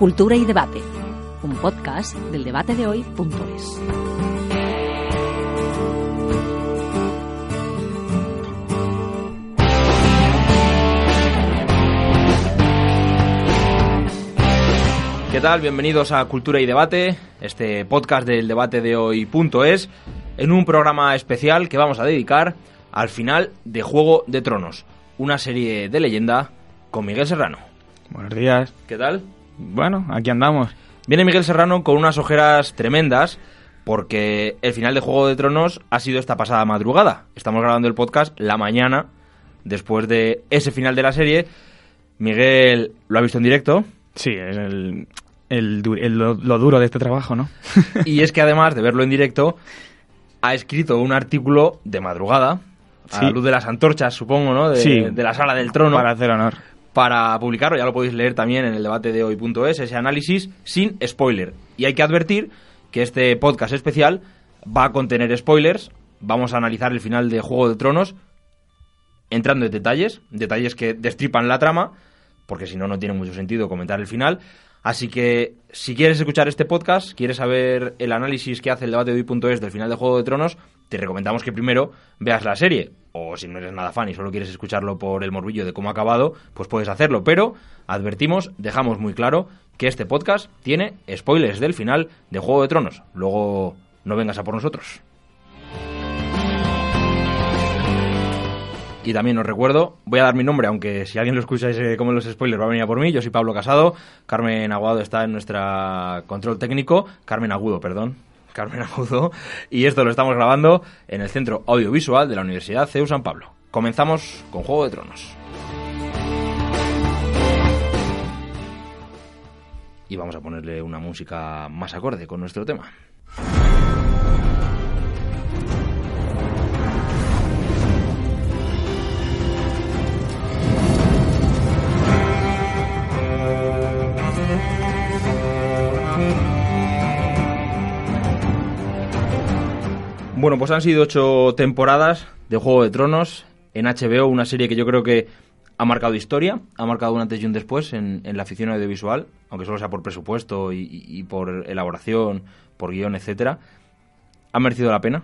Cultura y Debate, un podcast del debate de hoy.es. ¿Qué tal? Bienvenidos a Cultura y Debate, este podcast del debate de hoy.es, en un programa especial que vamos a dedicar al final de Juego de Tronos, una serie de leyenda con Miguel Serrano. Buenos días. ¿Qué tal? Bueno, aquí andamos. Viene Miguel Serrano con unas ojeras tremendas porque el final de Juego de Tronos ha sido esta pasada madrugada. Estamos grabando el podcast la mañana después de ese final de la serie. Miguel lo ha visto en directo. Sí, es el, el lo, lo duro de este trabajo, ¿no? Y es que además de verlo en directo, ha escrito un artículo de madrugada, a la luz de las antorchas, supongo, ¿no? De, Sí. de la sala del trono. Para hacer honor. Para publicarlo, ya lo podéis leer también en el debate de hoy.es, ese análisis sin spoiler. Y hay que advertir que este podcast especial va a contener spoilers, vamos a analizar el final de Juego de Tronos entrando en detalles, detalles que destripan la trama, porque si no, no tiene mucho sentido comentar el final. Así que si quieres escuchar este podcast, quieres saber el análisis que hace el debate de hoy.es del final de Juego de Tronos, te recomendamos que primero veas la serie. O si no eres nada fan y solo quieres escucharlo por el morbillo de cómo ha acabado, pues puedes hacerlo. Pero advertimos, dejamos muy claro que este podcast tiene spoilers del final de Juego de Tronos. Luego no vengas a por nosotros. Y también os recuerdo, voy a dar mi nombre, aunque si alguien lo escucha se come los spoilers va a venir a por mí. Yo soy Pablo Casado, Carmen Aguado está en nuestra control técnico, Carmen Agudo, perdón, Carmen Agudo, y esto lo estamos grabando en el Centro Audiovisual de la Universidad CEU San Pablo. Comenzamos con Juego de Tronos. Y vamos a ponerle una música más acorde con nuestro tema. Bueno, pues han sido ocho temporadas de Juego de Tronos en HBO, una serie que yo creo que ha marcado historia, ha marcado un antes y un después en, en la afición audiovisual, aunque solo sea por presupuesto y por elaboración, por guion, etcétera. ¿Ha merecido la pena?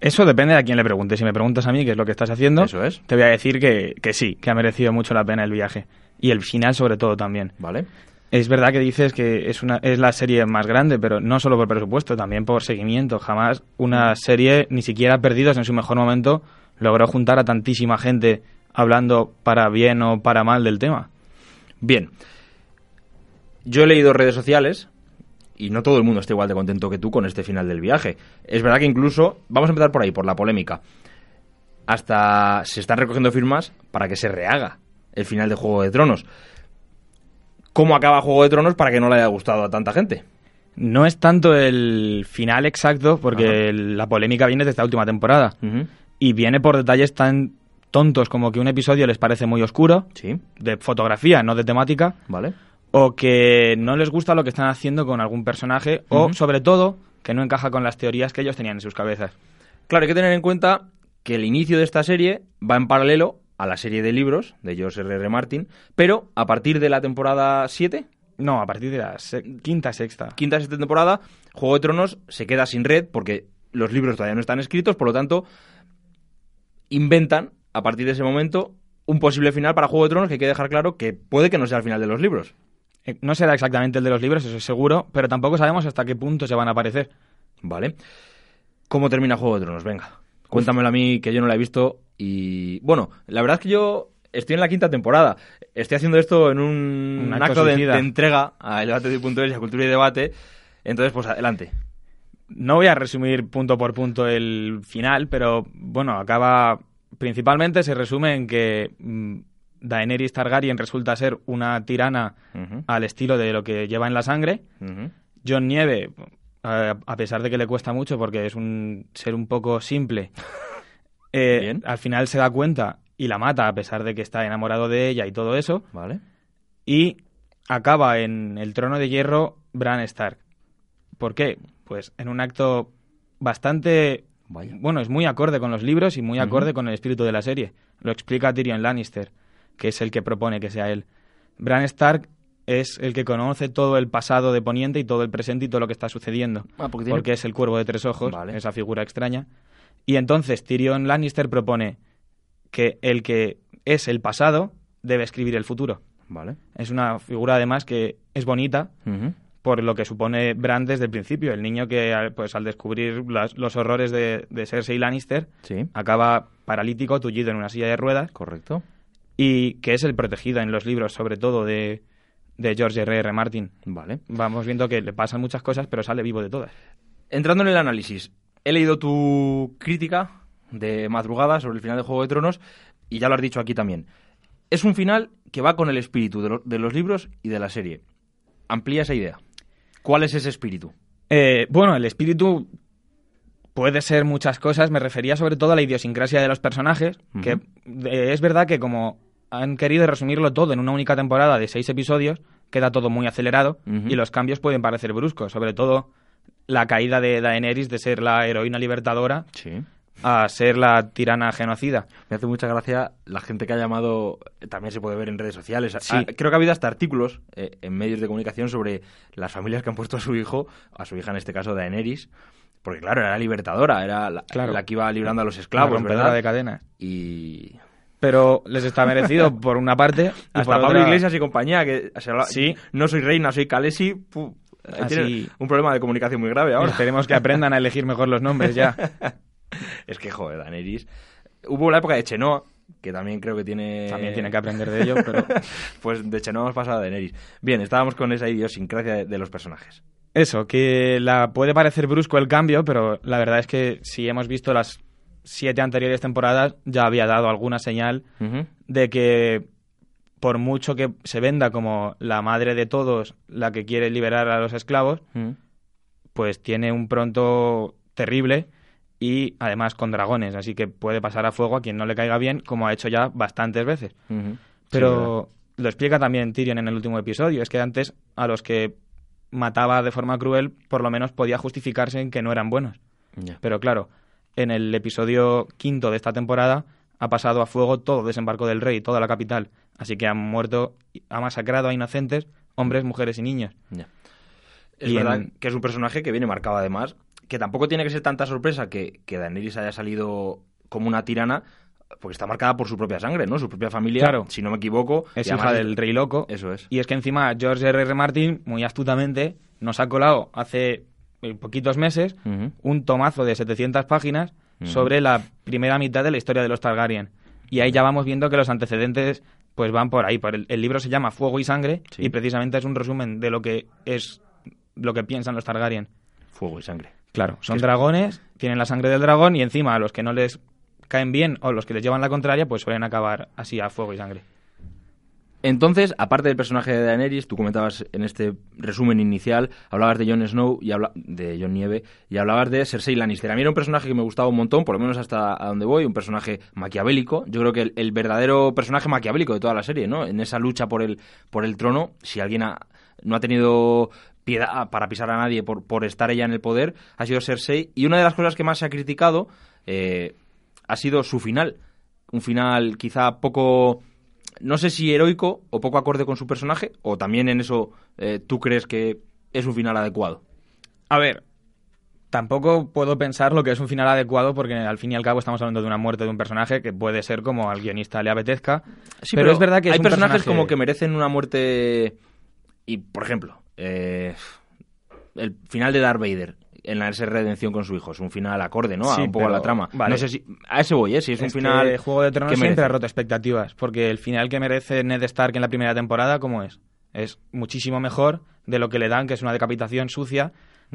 Eso depende de a quién le preguntes. Si me preguntas a mí qué es lo que estás haciendo, Eso es. te voy a decir que, que sí, que ha merecido mucho la pena el viaje. Y el final sobre todo también. ¿Vale? Es verdad que dices que es, una, es la serie más grande, pero no solo por presupuesto, también por seguimiento. Jamás una serie, ni siquiera Perdidos en su mejor momento, logró juntar a tantísima gente hablando para bien o para mal del tema. Bien. Yo he leído redes sociales y no todo el mundo está igual de contento que tú con este final del viaje. Es verdad que incluso, vamos a empezar por ahí, por la polémica. Hasta se están recogiendo firmas para que se rehaga el final de Juego de Tronos. ¿Cómo acaba Juego de Tronos para que no le haya gustado a tanta gente? No es tanto el final exacto, porque la polémica viene de esta última temporada. Y viene por detalles tan tontos como que un episodio les parece muy oscuro, Sí, de fotografía, no de temática, vale. o que no les gusta lo que están haciendo con algún personaje, o sobre todo que no encaja con las teorías que ellos tenían en sus cabezas. Claro, hay que tener en cuenta que el inicio de esta serie va en paralelo a la serie de libros de George R. R. Martin, pero a partir de la temporada 7, No, a partir de la se- quinta, sexta. quinta sexta temporada, Juego de Tronos se queda sin red porque los libros todavía no están escritos, por lo tanto, inventan a partir de ese momento un posible final para Juego de Tronos que hay que dejar claro que puede que no sea el final de los libros. Eh, No será exactamente el de los libros, eso es seguro, pero tampoco sabemos hasta qué punto se van a aparecer. ¿Vale? ¿Cómo termina Juego de Tronos? Venga, cuéntamelo a mí que yo no la he visto y... Bueno, la verdad es que yo estoy en la quinta temporada. Estoy haciendo esto en un, Un acto acto de, de entrega a El Debate de Punto y a Cultura y Debate. Entonces, pues adelante. No voy a resumir punto por punto el final, pero bueno, acaba. Principalmente se resume en que mm, Daenerys Targaryen resulta ser una tirana al estilo de lo que lleva en la sangre. ujú. John Nieve, a a pesar de que le cuesta mucho porque es un ser un poco simple, eh, al final se da cuenta y la mata a pesar de que está enamorado de ella y todo eso. Vale. Y acaba en el trono de hierro Bran Stark. ¿Por qué? Pues en un acto bastante... Vaya. Bueno, es muy acorde con los libros y muy acorde con el espíritu de la serie. Lo explica Tyrion Lannister, que es el que propone que sea él. Bran Stark es el que conoce todo el pasado de Poniente y todo el presente y todo lo que está sucediendo. Ah, porque tiene- Porque es el cuervo de tres ojos, Vale. esa figura extraña. Y entonces Tyrion Lannister propone que el que es el pasado debe escribir el futuro. Vale. Es una figura además que es bonita por lo que supone Bran desde el principio. El niño que al- pues al descubrir las- los horrores de, de Cersei Lannister Sí, acaba paralítico, tullido en una silla de ruedas correcto. y que es el protegido en los libros, sobre todo de, de George R. R. Martin. Vale. Vamos viendo que le pasan muchas cosas, pero sale vivo de todas. Entrando en el análisis, he leído tu crítica de madrugada sobre el final de Juego de Tronos y ya lo has dicho aquí también. Es un final que va con el espíritu de, lo- de los libros y de la serie. Amplía esa idea. ¿Cuál es ese espíritu? Eh, bueno, el espíritu puede ser muchas cosas. Me refería sobre todo a la idiosincrasia de los personajes, que eh, es verdad que como han querido resumirlo todo en una única temporada de seis episodios, queda todo muy acelerado y los cambios pueden parecer bruscos, sobre todo la caída de Daenerys de ser la heroína libertadora Sí. a ser la tirana genocida. Me hace mucha gracia la gente que ha llamado, también se puede ver en redes sociales. Sí. Creo que ha habido hasta artículos eh, en medios de comunicación sobre las familias que han puesto a su hijo, a su hija en este caso Daenerys, porque claro, era la libertadora, era la, Claro. la que iba librando a los La esclavos, rompedora ¿verdad? de cadenas. Y Pero les está merecido por una parte. hasta por Pablo otra- Iglesias y compañía, que se habla- Sí. no soy reina, soy Calesi, Así- tienen un problema de comunicación muy grave ahora. Esperemos que aprendan a elegir mejor los nombres ya. es que, joder, Daenerys. Hubo la época de Chenoa, que también creo que tiene... También tienen que aprender de ello, pero Pues de Chenoa hemos pasado a Daenerys. Bien, estábamos con esa idiosincrasia de, de los personajes. eso, que la puede parecer brusco el cambio, pero la verdad es que si hemos visto las siete anteriores temporadas, ya había dado alguna señal de que por mucho que se venda como la madre de todos, la que quiere liberar a los esclavos, pues tiene un pronto terrible y además con dragones, así que puede pasar a fuego a quien no le caiga bien, como ha hecho ya bastantes veces. Pero lo explica también Tyrion en el último episodio, es que antes a los que mataba de forma cruel, por lo menos podía justificarse en que no eran buenos. Pero claro, en el episodio quinto de esta temporada ha pasado a fuego todo desembarco del rey, toda la capital. Así que han muerto, ha masacrado a inocentes, hombres, mujeres y niños. Es Y verdad en- que es un personaje que viene marcado además, que tampoco tiene que ser tanta sorpresa que, que Daenerys haya salido como una tirana, porque está marcada por su propia sangre, ¿no? Su propia familia, Claro. si no me equivoco. Es hija del rey loco. Eso es. Y es que encima George R. R. Martin, muy astutamente, nos ha colado hace eh, poquitos meses un tomazo de 700 páginas sobre la primera mitad de la historia de los Targaryen. Y ahí ya vamos viendo que los antecedentes pues van por ahí. Por el, el libro se llama Fuego y Sangre Sí. y precisamente es un resumen de lo que es lo que piensan los Targaryen. Fuego y sangre. Claro, son es- dragones, tienen la sangre del dragón y encima a los que no les caen bien o los que les llevan la contraria pues suelen acabar así a fuego y sangre. Entonces, aparte del personaje de Daenerys, tú comentabas en este resumen inicial, hablabas de Jon Snow y habla de Jon Nieve y hablabas de Cersei Lannister. A mí era un personaje que me gustaba un montón, por lo menos hasta a donde voy, un personaje maquiavélico. Yo creo que el, verdadero personaje maquiavélico de toda la serie, ¿no? En esa lucha por el por el trono, si alguien ha- no ha tenido piedad para pisar a nadie por, por estar ella en el poder, ha sido Cersei. Y una de las cosas que más se ha criticado eh, ha sido su final. Un final quizá poco no sé si heroico o poco acorde con su personaje, o también en eso eh, tú crees que es un final adecuado. A ver, tampoco puedo pensar lo que es un final adecuado porque al fin y al cabo estamos hablando de una muerte de un personaje que puede ser como al guionista le apetezca. Sí, pero, es verdad que es hay un personajes personaje- como que merecen una muerte. Y, por ejemplo, eh, el final de Darth Vader en la redención con su hijo es un final acorde, ¿no? A Sí, un poco a la trama. vale. No sé si. A ese voy, ¿eh? Si es, un final. Juego de Tronos que siempre ha roto expectativas, porque el final que merece Ned Stark en la primera temporada, ¿cómo es? Es muchísimo mejor de lo que le dan, que es una decapitación sucia,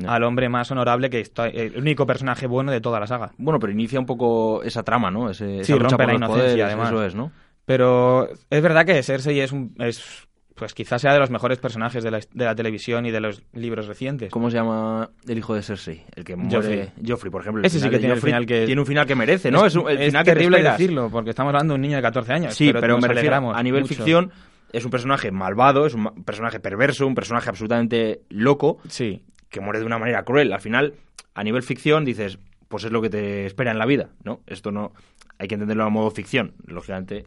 al hombre más honorable, que está, el único personaje bueno de toda la saga. Bueno, pero inicia un poco esa trama, ¿no? Ese, Sí, esa rompe la inocencia, poderes, además. Eso es, ¿no? Pero es verdad que Cersei es, un, es pues quizás sea de los mejores personajes de la, de la televisión y de los libros recientes. ¿Cómo se llama el hijo de Cersei? El que muere. Joffrey. Joffrey, por ejemplo. Ese sí que tiene el Joffrey final que- Tiene un final que merece, ¿no? Es, un- el es final terrible decirlo, porque estamos hablando de un niño de 14 años. Sí, pero, nos me refiero a nivel mucho. ficción. Es un personaje malvado, es un personaje perverso, un personaje absolutamente loco, Sí, que muere de una manera cruel. Al final, a nivel ficción, dices, pues es lo que te espera en la vida, ¿no? Esto no hay que entenderlo a modo ficción. Lógicamente,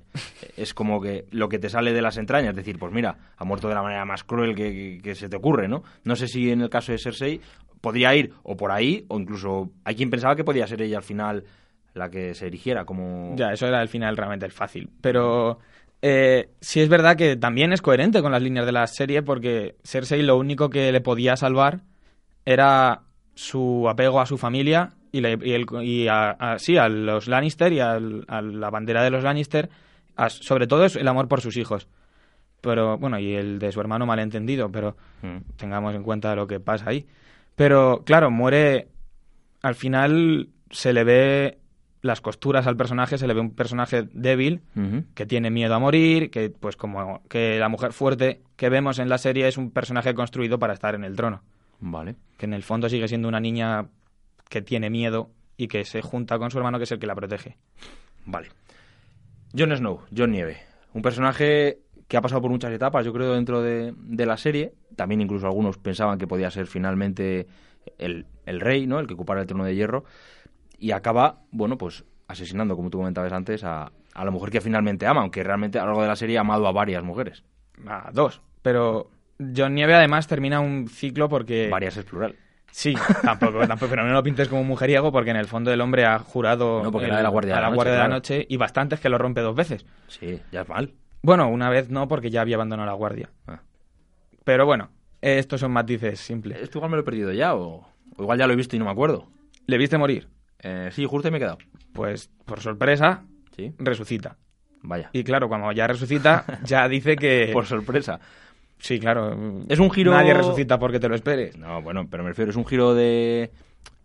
es como que lo que te sale de las entrañas, es decir, pues mira, ha muerto de la manera más cruel que, se te ocurre, ¿no? No sé si en el caso de Cersei podría ir o por ahí, o incluso hay quien pensaba que podía ser ella al final la que se erigiera como... Ya, eso era el final realmente el fácil. Pero eh, sí es verdad que también es coherente con las líneas de la serie porque Cersei lo único que le podía salvar era su apego a su familia y, la- y el- y a, a- sí, a los Lannister y al- a la bandera de los Lannister. a- sobre todo es el amor por sus hijos. Pero, bueno, y el de su hermano malentendido, pero Mm. tengamos en cuenta lo que pasa ahí. Pero, claro, muere. Al final se le ve las costuras al personaje, se le ve un personaje débil, que tiene miedo a morir, que, pues, como que la mujer fuerte que vemos en la serie es un personaje construido para estar en el trono. Vale. Que en el fondo sigue siendo una niña que tiene miedo y que se junta con su hermano, que es el que la protege. Vale. Jon Snow, Jon Nieve. Un personaje que ha pasado por muchas etapas, yo creo, dentro de, de la serie. También incluso algunos pensaban que podía ser finalmente el, el rey, ¿no? El que ocupara el trono de hierro. Y acaba, bueno, pues asesinando, como tú comentabas antes, a, a la mujer que finalmente ama, aunque realmente a lo largo de la serie ha amado a varias mujeres. A dos. Pero John Nieve además termina un ciclo porque... Varias es plural. Sí, tampoco, tampoco, pero no lo pintes como un mujeriego porque en el fondo el hombre ha jurado No, porque el- era de la Guardia de a la la Noche, Guardia de la claro. Noche y bastantes que lo rompe dos veces. Sí, ya es mal. Bueno, una vez no porque ya había abandonado la Guardia. Ah. Pero bueno, estos son matices simples. ¿Esto igual me lo he perdido ya o, o igual ya lo he visto y no me acuerdo? ¿Le viste morir? Eh, sí, justo y me he quedado. Pues por sorpresa, Sí, resucita. vaya. Y claro, cuando ya resucita, ya dice que... Por sorpresa. Sí, claro. Es un giro- Nadie resucita porque te lo esperes. No, bueno, pero me refiero, es un giro de...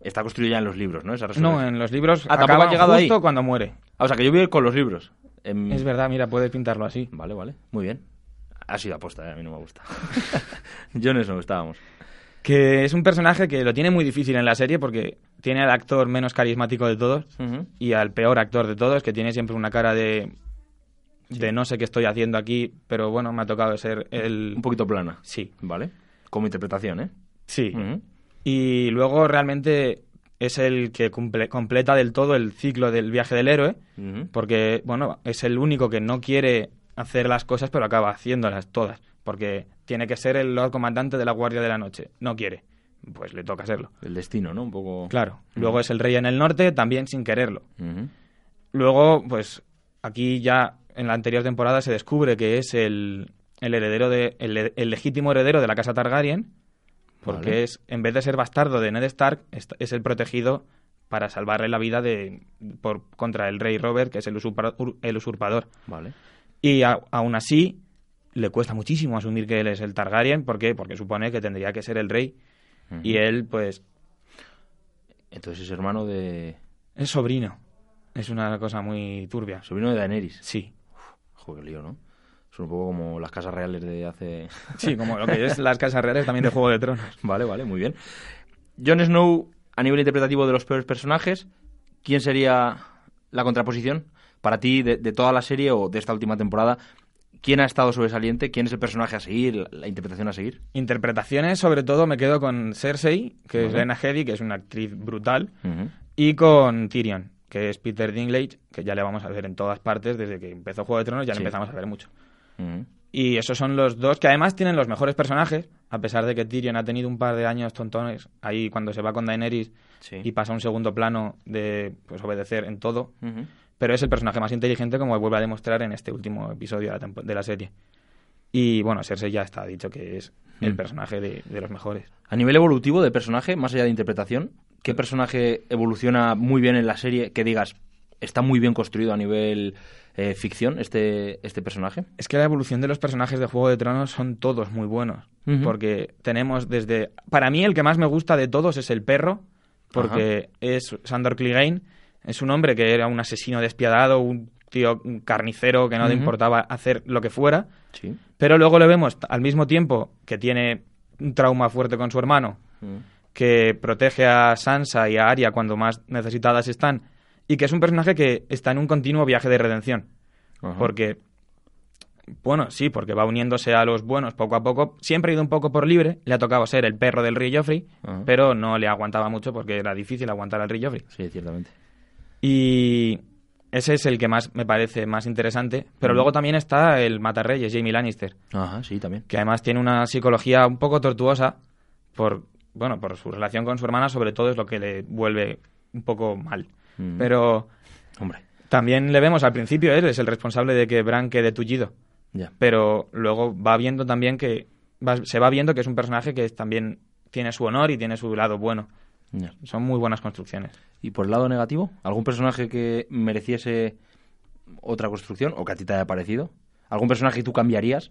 Está construido ya en los libros, ¿no? Esa resurrección. No, en los libros Ah, tampoco acaban ha llegado justo ahí. cuando muere. Ah, o sea, que yo voy a ir con los libros. Em, Es verdad, mira, puedes pintarlo así. Vale, vale, muy bien. Ha sido aposta, ¿eh? a mí no me gusta. Jon Snow, estábamos. Que es un personaje que lo tiene muy difícil en la serie porque tiene al actor menos carismático de todos y al peor actor de todos, que tiene siempre una cara de, de no sé qué estoy haciendo aquí, pero bueno, me ha tocado ser el... Un poquito plana. Sí, Vale. Como interpretación, ¿eh? sí. Y luego realmente es el que cumple- completa del todo el ciclo del viaje del héroe, porque, bueno, es el único que no quiere hacer las cosas, pero acaba haciéndolas todas, porque tiene que ser el Lord Comandante de la Guardia de la Noche. No quiere, pues le toca serlo. El destino, ¿no? Un poco... Claro. Luego es el rey en el norte, también sin quererlo. Luego, pues aquí ya en la anterior temporada se descubre que es el, el heredero de el, el legítimo heredero de la casa Targaryen, porque Vale. es en vez de ser bastardo de Ned Stark es, es el protegido para salvarle la vida de por contra el rey Robert, que es el, usurpa- ur- el usurpador. Vale. Y a- aún así le cuesta muchísimo asumir que él es el Targaryen, ¿por qué? Porque supone que tendría que ser el rey y él pues Entonces es hermano de... es sobrino. Es una cosa muy turbia. Sobrino de Daenerys. Sí. Joder, lío, ¿no? Son un poco como las casas reales de hace... Sí, como lo que es las casas reales también de Juego de Tronos. Vale, vale, muy bien. Jon Snow, a nivel interpretativo de los peores personajes, ¿quién sería la contraposición para ti de, de toda la serie o de esta última temporada? ¿Quién ha estado sobresaliente? ¿Quién es el personaje a seguir? ¿La, interpretación a seguir? Interpretaciones, sobre todo me quedo con Cersei, que es Vale. Lena Headey, que es una actriz brutal, Ujú. y con Tyrion, que es Peter Dinklage, que ya le vamos a ver en todas partes desde que empezó Juego de Tronos, ya Sí. le empezamos a ver mucho. Ujú. Y esos son los dos que además tienen los mejores personajes, a pesar de que Tyrion ha tenido un par de años tontones ahí cuando se va con Daenerys Sí. y pasa a un segundo plano de pues obedecer en todo, pero es el personaje más inteligente como vuelve a demostrar en este último episodio de la, tempo- de la serie. Y bueno, Cersei ya está dicho que es el Mm. personaje de, de los mejores. A nivel evolutivo de personaje, más allá de interpretación, ¿qué personaje evoluciona muy bien en la serie que digas está muy bien construido a nivel eh, ficción este, este personaje? Es que la evolución de los personajes de Juego de Tronos son todos muy buenos. Porque tenemos desde... Para mí el que más me gusta de todos es el perro, porque es Sandor Clegane. Es un hombre que era un asesino despiadado, un tío un carnicero que no le importaba hacer lo que fuera. Sí. Pero luego le vemos al mismo tiempo que tiene un trauma fuerte con su hermano, que protege a Sansa y a Arya cuando más necesitadas están, y que es un personaje que está en un continuo viaje de redención. Ajá. Porque Bueno, sí, porque va uniéndose a los buenos poco a poco. Siempre ha ido un poco por libre. Le ha tocado ser el perro del rey Joffrey, Ajá. pero no le aguantaba mucho porque era difícil aguantar al rey Joffrey. Sí, ciertamente. Y ese es el que más me parece más interesante. Pero luego también está el Matarreyes, Jamie Lannister, Ajá, sí, también. que además tiene una psicología un poco tortuosa por, bueno, por su relación con su hermana, sobre todo es lo que le vuelve un poco mal. Mm. Pero Hombre, también le vemos al principio, él es el responsable de que Bran quede tullido. ya. Pero luego va viendo también que va- se va viendo que es un personaje que también tiene su honor y tiene su lado bueno. Son muy buenas construcciones. ¿Y por el lado negativo? ¿Algún personaje que mereciese otra construcción o que a ti te haya parecido? ¿Algún personaje que tú cambiarías?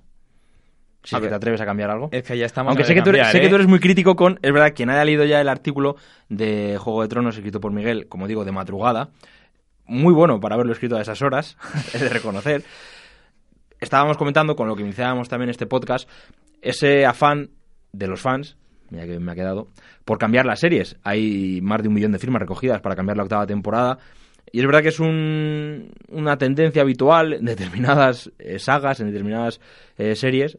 Si A ver. te atreves a cambiar algo. Es que ya estamos Aunque sé que, tú eres, sé que ¿eh? tú eres muy crítico con... Es verdad, quien haya leído ya el artículo de Juego de Tronos escrito por Miguel, como digo, de madrugada, muy bueno para haberlo escrito a esas horas, es de reconocer. Estábamos comentando, con lo que iniciábamos también este podcast, ese afán de los fans, mira que me ha quedado, por cambiar las series. Hay más de un millón de firmas recogidas para cambiar la octava temporada. Y es verdad que es un- una tendencia habitual en determinadas eh, sagas, en determinadas eh, series,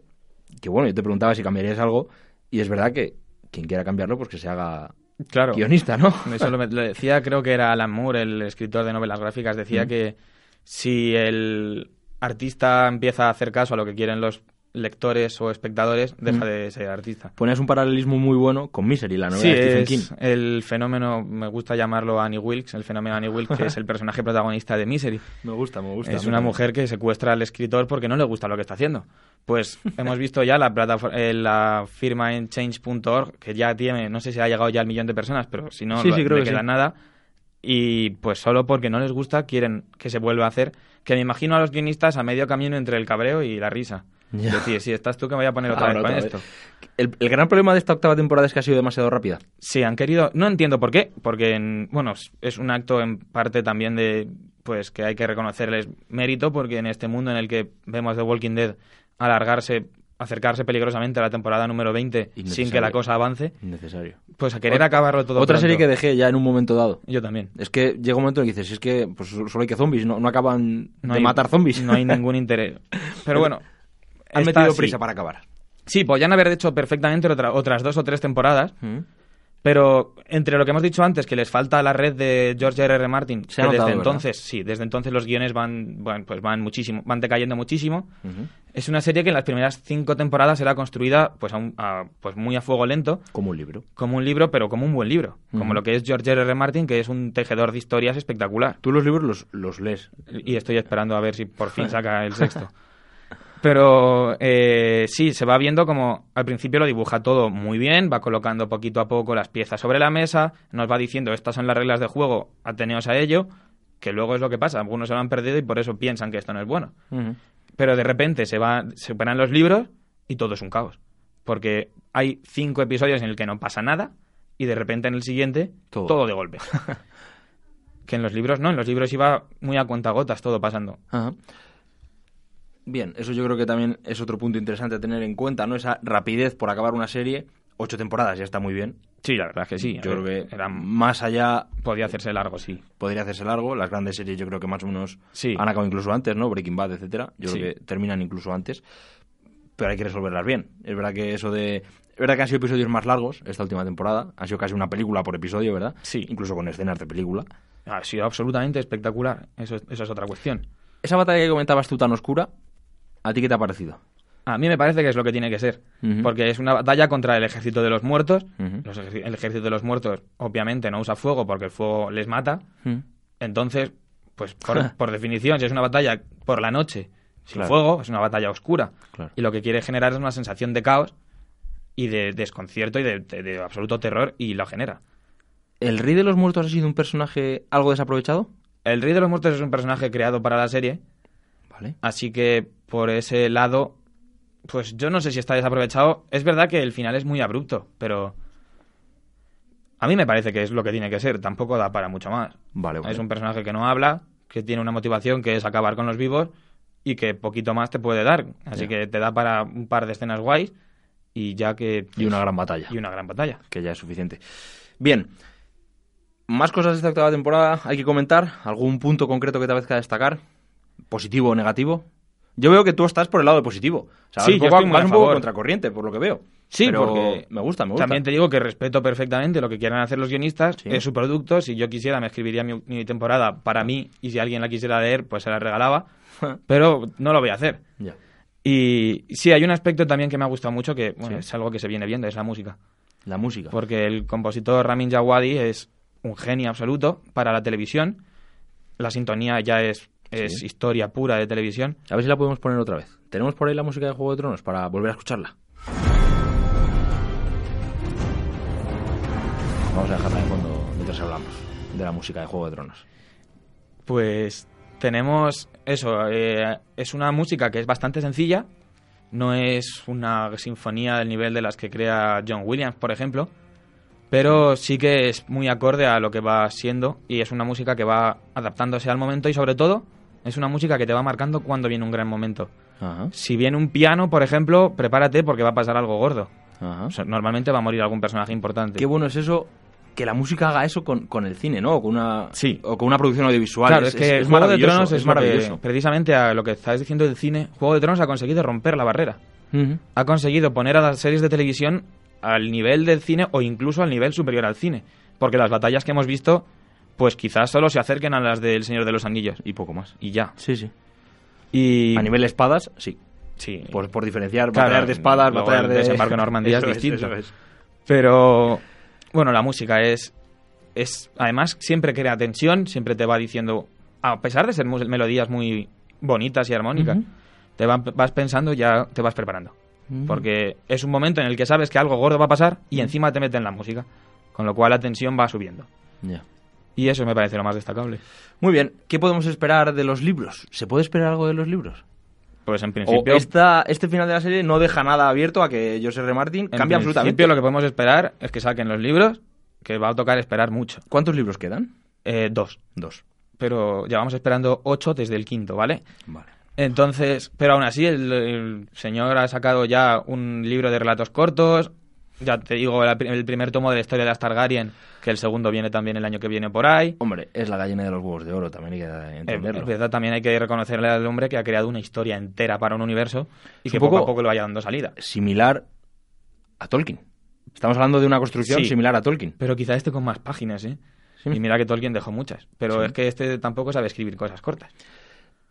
que bueno, yo te preguntaba si cambiarías algo, y es verdad que quien quiera cambiarlo, pues que se haga Claro. guionista, ¿no? Eso lo, lo decía, creo que era Alan Moore, el escritor de novelas gráficas, decía Mm. que si el artista empieza a hacer caso a lo que quieren los lectores o espectadores, deja Mm. de ser artista. Ponías un paralelismo muy bueno con Misery, la novela Sí, de Stephen King. el fenómeno, me gusta llamarlo Annie Wilkes, el fenómeno Annie Wilkes, que es el personaje protagonista de Misery. Me gusta, me gusta. Es una mujer que secuestra al escritor porque no le gusta lo que está haciendo. Pues hemos visto ya la, plataforma, eh, la firma en change.org, que ya tiene, no sé si ha llegado ya al millón de personas, pero si no, Sí, lo- sí, creo le que queda nada. Y pues solo porque no les gusta quieren que se vuelva a hacer. Que me imagino a los guionistas a medio camino entre el cabreo y la risa. Ya. Es decir, si estás tú que me voy a poner otra Ahora vez con esto. El, el gran problema de esta octava temporada es que ha sido demasiado rápida. Sí, han querido. No entiendo por qué, porque en- bueno es- un acto en parte también de pues que hay que reconocerles mérito, porque en este mundo en el que vemos The Walking Dead alargarse, acercarse peligrosamente a la temporada número 20 sin que la cosa avance, Innecesario. pues a querer Ot- acabarlo todo. Otra pronto. serie que dejé ya en un momento dado. Yo también. Es que llega un momento en que dices, si es que pues, solo hay que zombies, no, no acaban No de hay- matar zombies. No hay ningún interés. Pero bueno. Han esta metido sí. prisa para acabar. Sí, podían haber hecho perfectamente otra- otras dos o tres temporadas, Mm. Pero entre lo que hemos dicho antes, que les falta la red de George R. R. Martin, Se que notado, desde ¿verdad? entonces, sí, desde entonces los guiones van, pues van muchísimo, van decayendo muchísimo. Es una serie que en las primeras cinco temporadas era construida pues, a un- a- pues muy a fuego lento, Como un libro. como un libro, pero como un buen libro. Como lo que es George R. R. Martin, que es un tejedor de historias espectacular. Tú los libros los, los lees. Y estoy esperando a ver si por fin saca el sexto. Pero eh, sí, se va viendo como al principio lo dibuja todo muy bien, va colocando poquito a poco las piezas sobre la mesa, nos va diciendo estas son las reglas de juego, ateneos a ello, que luego es lo que pasa, algunos se lo han perdido y por eso piensan que esto no es bueno. Pero de repente se, va, se ponen los libros y todo es un caos. Porque hay cinco episodios en el que no pasa nada y de repente en el siguiente Todo. todo, de golpe. que en los libros no, en los libros iba muy a cuentagotas todo pasando. Ajá. Bien, eso yo creo que también es otro punto interesante a tener en cuenta, ¿no? Esa rapidez por acabar una serie. Ocho temporadas ya está muy bien. Sí, la verdad es que sí. yo A creo que era, más allá podía hacerse largo, sí. podría hacerse largo. Las grandes series yo creo que más o menos Sí. han acabado incluso antes, ¿no? Breaking Bad, etcétera. Yo creo que terminan incluso antes. Pero hay que resolverlas bien. Es verdad que eso de... Es verdad que han sido episodios más largos esta última temporada. Han sido casi una película por episodio, ¿verdad? Sí. Incluso con escenas de película. Ha sido absolutamente espectacular. Eso, es- eso es otra cuestión. Esa batalla que comentabas tú tan oscura, ¿a ti qué te ha parecido? A mí me parece que es lo que tiene que ser. Porque es una batalla contra el ejército de los muertos. Los el ejército de los muertos, obviamente, no usa fuego porque el fuego les mata. Entonces, pues por, por definición, si es una batalla por la noche sin Claro. fuego, es una batalla oscura. Claro. Y lo que quiere generar es una sensación de caos y de desconcierto y de, de- de absoluto terror y lo genera. ¿El Rey de los Muertos ha sido un personaje algo desaprovechado? El Rey de los Muertos es un personaje creado para la serie, Vale. así que por ese lado, pues yo no sé si está desaprovechado. Es verdad que el final es muy abrupto, pero a mí me parece que es lo que tiene que ser. Tampoco da para mucho más. Vale, vale. Es un personaje que no habla, que tiene una motivación que es acabar con los vivos y que poquito más te puede dar. Así que te da para un par de escenas guays y ya que... Y una gran batalla. y una gran batalla. que ya es suficiente. Bien, más cosas de esta octava temporada hay que comentar. ¿Algún punto concreto que te parezca destacar? ¿Positivo o negativo? Yo veo que tú estás por el lado positivo. O sea, Sí, un yo poco, estoy muy vas a un poco contracorriente, por lo que veo. Sí, Pero porque me gusta, me gusta. También te digo que respeto perfectamente lo que quieran hacer los guionistas, Sí. es su producto. Si yo quisiera, me escribiría mi, mi temporada para mí y si alguien la quisiera leer, pues se la regalaba. Pero no lo voy a hacer. Ya. Y sí, hay un aspecto también que me ha gustado mucho, que bueno, Sí. es algo que se viene viendo, es la música. La música. Porque el compositor Ramin Djawadi es un genio absoluto para la televisión. La sintonía ya es, es Sí. historia pura de televisión. A ver si la podemos poner otra vez. ¿Tenemos por ahí la música de Juego de Tronos para volver a escucharla? Vamos a dejarla de fondo mientras hablamos de la música de Juego de Tronos. Pues tenemos eso, eh, es una música que es bastante sencilla, no es una sinfonía del nivel de las que crea John Williams, por ejemplo, pero sí que es muy acorde a lo que va siendo y es una música que va adaptándose al momento y sobre todo es una música que te va marcando cuando viene un gran momento. Ajá, Si viene un piano, por ejemplo, prepárate porque va a pasar algo gordo. ajá. O sea, normalmente va a morir algún personaje importante. Qué bueno es eso, que la música haga eso con, con el cine, ¿no? O con una, Sí. o con una producción audiovisual. Claro, es, que es Juego de maravilloso, Tronos es, que- maravilloso. precisamente a lo que estabas diciendo del cine, Juego de Tronos ha conseguido romper la barrera. Ha conseguido poner a las series de televisión al nivel del cine o incluso al nivel superior al cine. Porque las batallas que hemos visto, pues quizás solo se acerquen a las del Señor de los Anillos. Y poco más. Y ya. Sí, sí. Y... A nivel espadas, sí. Sí. Por, por diferenciar, Claro, batallar de espadas, batallar de... desembarco en Normandía es distinto. es. Pero, bueno, la música es, es... Además, siempre crea tensión, siempre te va diciendo... A pesar de ser melodías muy bonitas y armónicas, te va- vas pensando, ya te vas preparando. Porque es un momento en el que sabes que algo gordo va a pasar y encima te meten la música. Con lo cual la tensión va subiendo. Ya. Y eso me parece lo más destacable. Muy bien, ¿qué podemos esperar de los libros? ¿Se puede esperar algo de los libros? Pues en O principio, esta, este final de la serie no deja nada abierto a que José R. Martin en cambie absolutamente. principio lo que podemos esperar es que saquen los libros, que va a tocar esperar mucho. ¿Cuántos libros quedan? Eh, dos. Dos. Pero llevamos esperando ocho desde el quinto, ¿vale? Vale. Entonces, pero aún así el, el señor ha sacado ya un libro de relatos cortos. Ya te digo, la el primer tomo de la historia de las Targaryen, que el segundo viene también el año que viene por ahí. Hombre, es la gallina de los huevos de oro, también hay que entenderlo. Es verdad, también hay que reconocerle al hombre que ha creado una historia entera para un universo y Es que poco poco- a poco le vaya dando salida. Similar a Tolkien. Estamos hablando de una construcción Sí. similar a Tolkien. Pero quizá este con más páginas, ¿eh? Sí. Y mira que Tolkien dejó muchas. Pero Sí. es que este tampoco sabe escribir cosas cortas.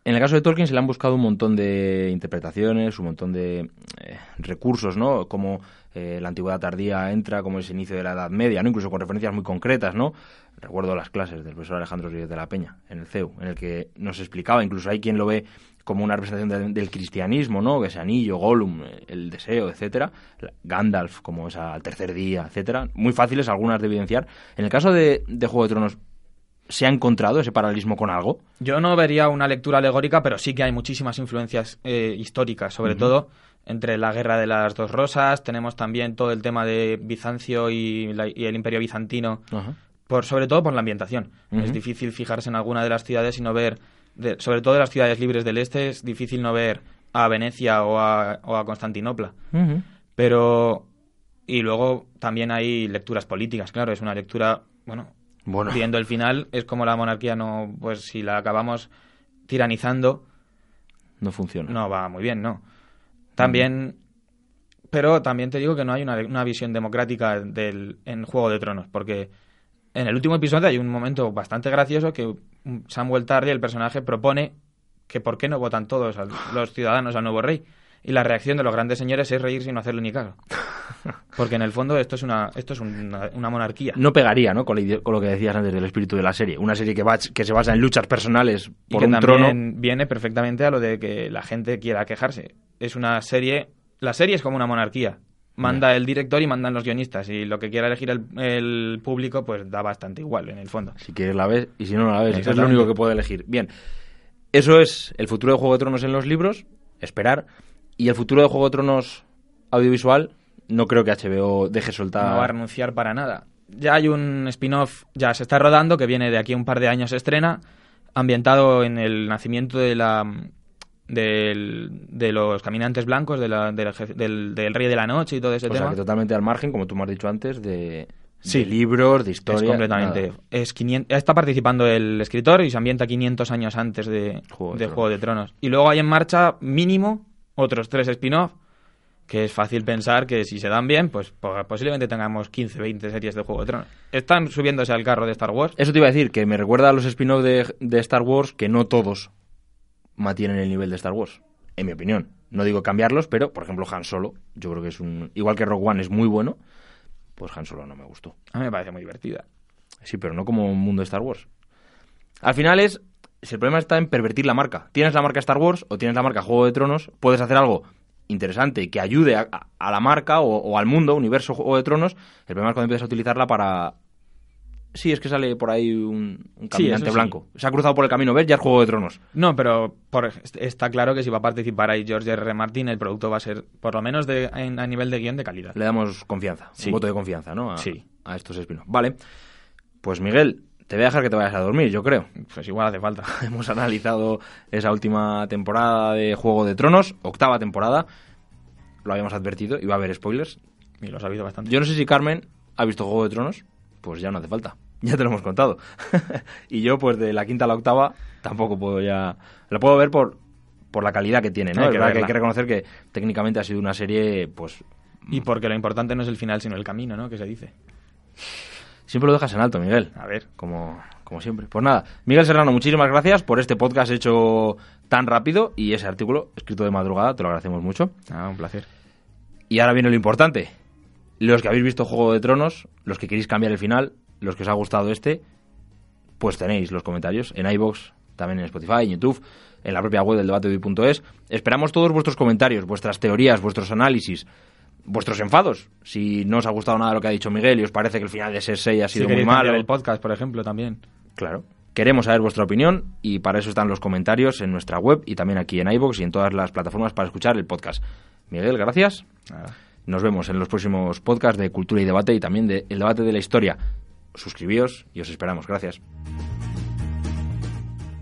En el caso de Tolkien se le han buscado un montón de interpretaciones, un montón de eh, recursos, ¿no? Como eh, la antigüedad tardía entra, como ese inicio de la Edad Media, ¿no? Incluso con referencias muy concretas, ¿no? Recuerdo las clases del profesor Alejandro Ríos de la Peña en el CEU, en el que nos explicaba, incluso hay quien lo ve como una representación de- del cristianismo, ¿no? Ese anillo, Gollum, el deseo, etcétera, Gandalf como esa al tercer día, etcétera, muy fáciles algunas de evidenciar. En el caso de, de Juego de Tronos, ¿se ha encontrado ese paralelismo con algo? Yo no vería una lectura alegórica, pero sí que hay muchísimas influencias eh, históricas, sobre todo entre la guerra de las dos rosas. Tenemos también todo el tema de Bizancio y, la- y el imperio bizantino, por, sobre todo por la ambientación. Es difícil fijarse en alguna de las ciudades y no ver, de- sobre todo de las ciudades libres del este, es difícil no ver a Venecia o a, o a Constantinopla. Pero. Y luego también hay lecturas políticas, claro, es una lectura. Bueno, Bueno. viendo el final, es como la monarquía no. Pues si la acabamos tiranizando, No funciona. no va muy bien, ¿no? También. Pero también te digo que no hay una, una visión democrática del, en Juego de Tronos, porque en el último episodio hay un momento bastante gracioso que Samuel Tarly, el personaje, propone que por qué no votan todos los ciudadanos al nuevo rey. Y la reacción de los grandes señores es reírse y no hacerle ni caso. Porque en el fondo esto es una, esto es una, una monarquía. No pegaría, ¿no? Con, lo que decías antes del espíritu de la serie. Una serie que, va, que se basa en luchas personales y por que un también trono. viene perfectamente a lo de que la gente quiera quejarse. Es una serie, la serie es como una monarquía. Manda el director y mandan los guionistas y lo que quiera elegir el, el público pues da bastante igual en el fondo. Si quieres la ves y si no, no la ves. Es lo único que puede elegir. Bien. Eso es el futuro de Juego de Tronos en los libros. Esperar. Y el futuro de Juego de Tronos audiovisual. No creo que HBO deje soltar. No va a renunciar para nada. Ya hay un spin-off, ya se está rodando, que viene de aquí a un par de años se estrena, ambientado en el nacimiento de la del- de los caminantes blancos, de la- del, jefe- del- del rey de la noche y todo ese o sea, tema. que totalmente al margen, como tú me has dicho antes, de, de libros, de historia. Es completamente. Es 500, está participando el escritor y se ambienta 500 años antes de Juego de de Tronos. Juego de Tronos. Y luego hay en marcha mínimo otros tres spin-off, que es fácil pensar que si se dan bien, pues po- posiblemente tengamos 15, 20 series de Juego de Tronos. Están subiéndose al carro de Star Wars. Eso te iba a decir, que me recuerda a los spin-off de, de Star Wars, que no todos mantienen el nivel de Star Wars, en mi opinión. No digo cambiarlos, pero, por ejemplo, Han Solo, yo creo que es un... Igual que Rogue One es muy bueno, pues Han Solo no me gustó. A mí me parece muy divertida. Sí, pero no como un mundo de Star Wars. Al final es... Si el problema está en pervertir la marca. Tienes la marca Star Wars o tienes la marca Juego de Tronos, puedes hacer algo interesante que ayude a, la marca o, o al mundo, universo Juego de Tronos. El problema es cuando empiezas a utilizarla para... Sí, es que sale por ahí un, un caminante sí. blanco. Se ha cruzado por el camino, ¿ves? Ya es Juego de Tronos. No, pero por- está claro que si va a participar ahí George R. R. Martin, el producto va a ser, por lo menos de, en- a nivel de guion, de calidad. Le damos confianza, Sí. un voto de confianza, ¿no? A, Sí. a estos espinos. Vale. Pues Miguel, te voy a dejar que te vayas a dormir, yo creo. Pues igual hace falta. Hemos analizado esa última temporada de Juego de Tronos, octava temporada. Lo habíamos advertido, iba a haber spoilers. Y lo ha sabido bastante. Yo no sé si Carmen ha visto Juego de Tronos, pues ya no hace falta. Ya te lo hemos contado. y yo, pues de la quinta a la octava, tampoco puedo ya. Lo puedo ver por, por la calidad que tiene, ¿no? Hay Es que verdad que hay que reconocer que técnicamente ha sido una serie, pues. Y porque lo importante no es el final, sino el camino, ¿no? Que se dice. Siempre lo dejas en alto, Miguel. A ver. como, como siempre. Pues nada, Miguel Serrano, muchísimas gracias por este podcast hecho tan rápido y ese artículo escrito de madrugada, te lo agradecemos mucho. Ah, un placer. Y ahora viene lo importante. Los que habéis visto Juego de Tronos, los que queréis cambiar el final, los que os ha gustado este, pues tenéis los comentarios en iBox, también en Spotify, en YouTube, en la propia web del debate de hoy.es. Esperamos todos vuestros comentarios, vuestras teorías, vuestros análisis, vuestros enfados. Si no os ha gustado nada de lo que ha dicho Miguel y os parece que el final de Cersei ha Si sido muy malo, el podcast, por ejemplo, también. Claro. Queremos saber vuestra opinión y para eso están los comentarios en nuestra web y también aquí en iVoox y en todas las plataformas para escuchar el podcast. Miguel, gracias. Nada. Nos vemos en los próximos podcasts de Cultura y Debate y también de El Debate de la Historia. Suscribíos y os esperamos. Gracias.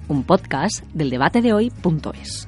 Un podcast del debate de hoy.es.